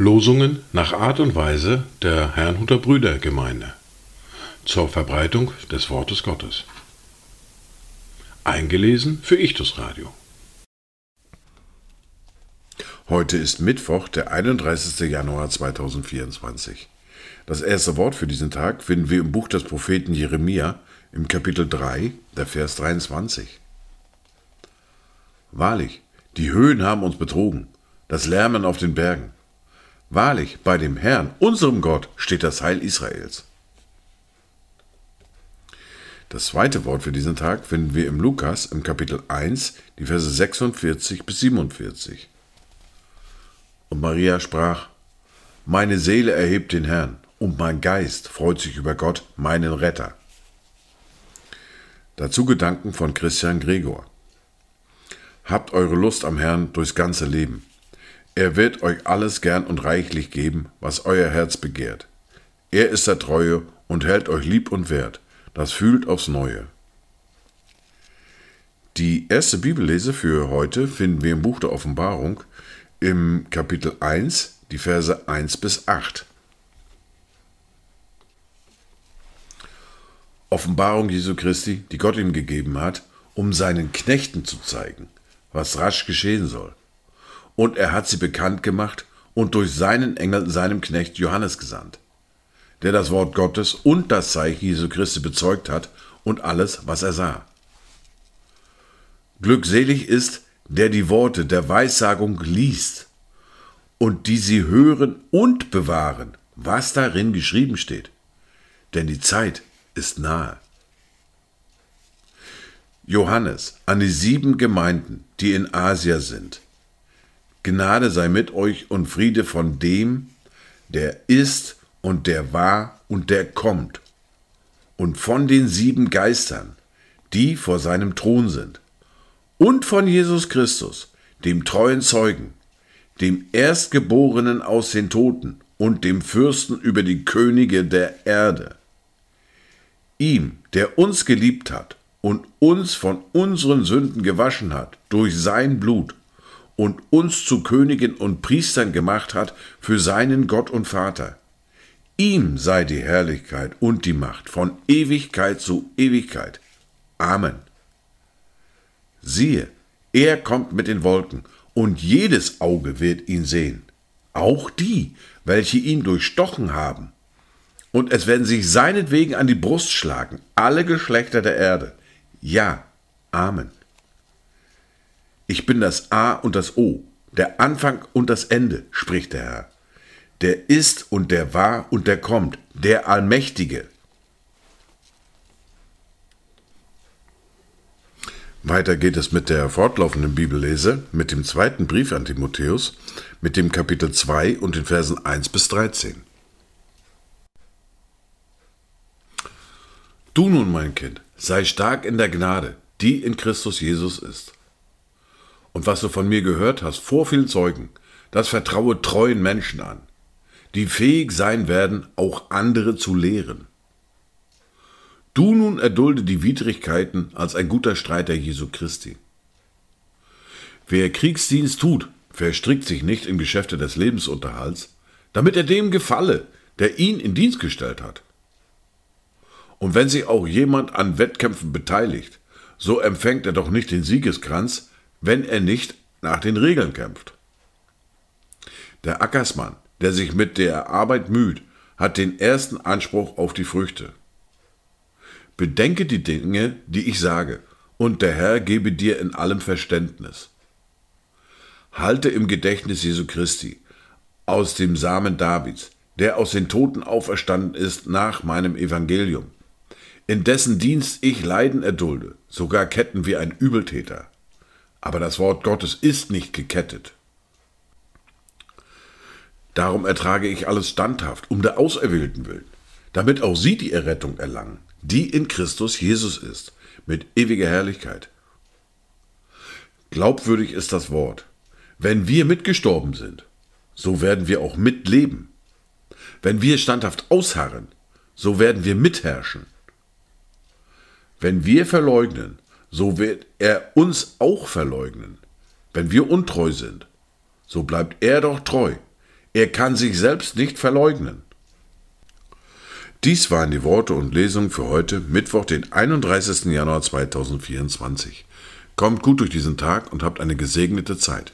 Losungen nach Art und Weise der Herrnhuter Brüdergemeinde zur Verbreitung des Wortes Gottes. Eingelesen für Ichtus Radio. Heute ist Mittwoch, der 31. Januar 2024. Das erste Wort für diesen Tag finden wir im Buch des Propheten Jeremia im Kapitel 3, der Vers 23. Wahrlich, die Höhen haben uns betrogen, das Lärmen auf den Bergen. Wahrlich, bei dem Herrn, unserem Gott, steht das Heil Israels. Das zweite Wort für diesen Tag finden wir im Lukas im Kapitel 1, die Verse 46 bis 47. Und Maria sprach, Meine Seele erhebt den Herrn, und mein Geist freut sich über Gott, meinen Retter. Dazu Gedanken von Christian Gregor. Habt eure Lust am Herrn durchs ganze Leben. Er wird euch alles gern und reichlich geben, was euer Herz begehrt. Er ist der Treue und hält euch lieb und wert. Das fühlt aufs Neue. Die erste Bibellese für heute finden wir im Buch der Offenbarung im Kapitel 1, die Verse 1 bis 8. Offenbarung Jesu Christi, die Gott ihm gegeben hat, um seinen Knechten zu zeigen, was rasch geschehen soll und er hat sie bekannt gemacht und durch seinen Engel seinem Knecht Johannes gesandt, der das Wort Gottes und das Zeichen Jesu Christi bezeugt hat und alles, was er sah. Glückselig ist, der die Worte der Weissagung liest und die sie hören und bewahren, was darin geschrieben steht. Denn die Zeit ist nahe. Johannes an die sieben Gemeinden, die in Asia sind, Gnade sei mit euch und Friede von dem, der ist und der war und der kommt, und von den sieben Geistern, die vor seinem Thron sind, und von Jesus Christus, dem treuen Zeugen, dem Erstgeborenen aus den Toten und dem Fürsten über die Könige der Erde. Ihm, der uns geliebt hat und uns von unseren Sünden gewaschen hat durch sein Blut und uns zu Königen und Priestern gemacht hat für seinen Gott und Vater. Ihm sei die Herrlichkeit und die Macht von Ewigkeit zu Ewigkeit. Amen. Siehe, er kommt mit den Wolken, und jedes Auge wird ihn sehen, auch die, welche ihn durchstochen haben. Und es werden sich seinetwegen an die Brust schlagen, alle Geschlechter der Erde. Ja, Amen. Ich bin das A und das O, der Anfang und das Ende, spricht der Herr. Der ist und der war und der kommt, der Allmächtige. Weiter geht es mit der fortlaufenden Bibellese, mit dem zweiten Brief an Timotheus, mit dem Kapitel 2 und den Versen 1 bis 13. Du nun, mein Kind, sei stark in der Gnade, die in Christus Jesus ist und was du von mir gehört hast vor vielen Zeugen, das vertraue treuen Menschen an, die fähig sein werden, auch andere zu lehren. Du nun erdulde die Widrigkeiten als ein guter Streiter Jesu Christi. Wer Kriegsdienst tut, verstrickt sich nicht in Geschäfte des Lebensunterhalts, damit er dem gefalle, der ihn in Dienst gestellt hat. Und wenn sich auch jemand an Wettkämpfen beteiligt, so empfängt er doch nicht den Siegeskranz, wenn er nicht nach den Regeln kämpft. Der Ackersmann, der sich mit der Arbeit müht, hat den ersten Anspruch auf die Früchte. Bedenke die Dinge, die ich sage, und der Herr gebe dir in allem Verständnis. Halte im Gedächtnis Jesu Christi, aus dem Samen Davids, der aus den Toten auferstanden ist nach meinem Evangelium, in dessen Dienst ich Leiden erdulde, sogar Ketten wie ein Übeltäter. Aber das Wort Gottes ist nicht gekettet. Darum ertrage ich alles standhaft, um der Auserwählten willen, damit auch sie die Errettung erlangen, die in Christus Jesus ist, mit ewiger Herrlichkeit. Glaubwürdig ist das Wort. Wenn wir mitgestorben sind, so werden wir auch mitleben. Wenn wir standhaft ausharren, so werden wir mitherrschen. Wenn wir verleugnen, so wird er uns auch verleugnen. Wenn wir untreu sind, so bleibt er doch treu. Er kann sich selbst nicht verleugnen. Dies waren die Worte und Lesungen für heute, Mittwoch, den 31. Januar 2024. Kommt gut durch diesen Tag und habt eine gesegnete Zeit.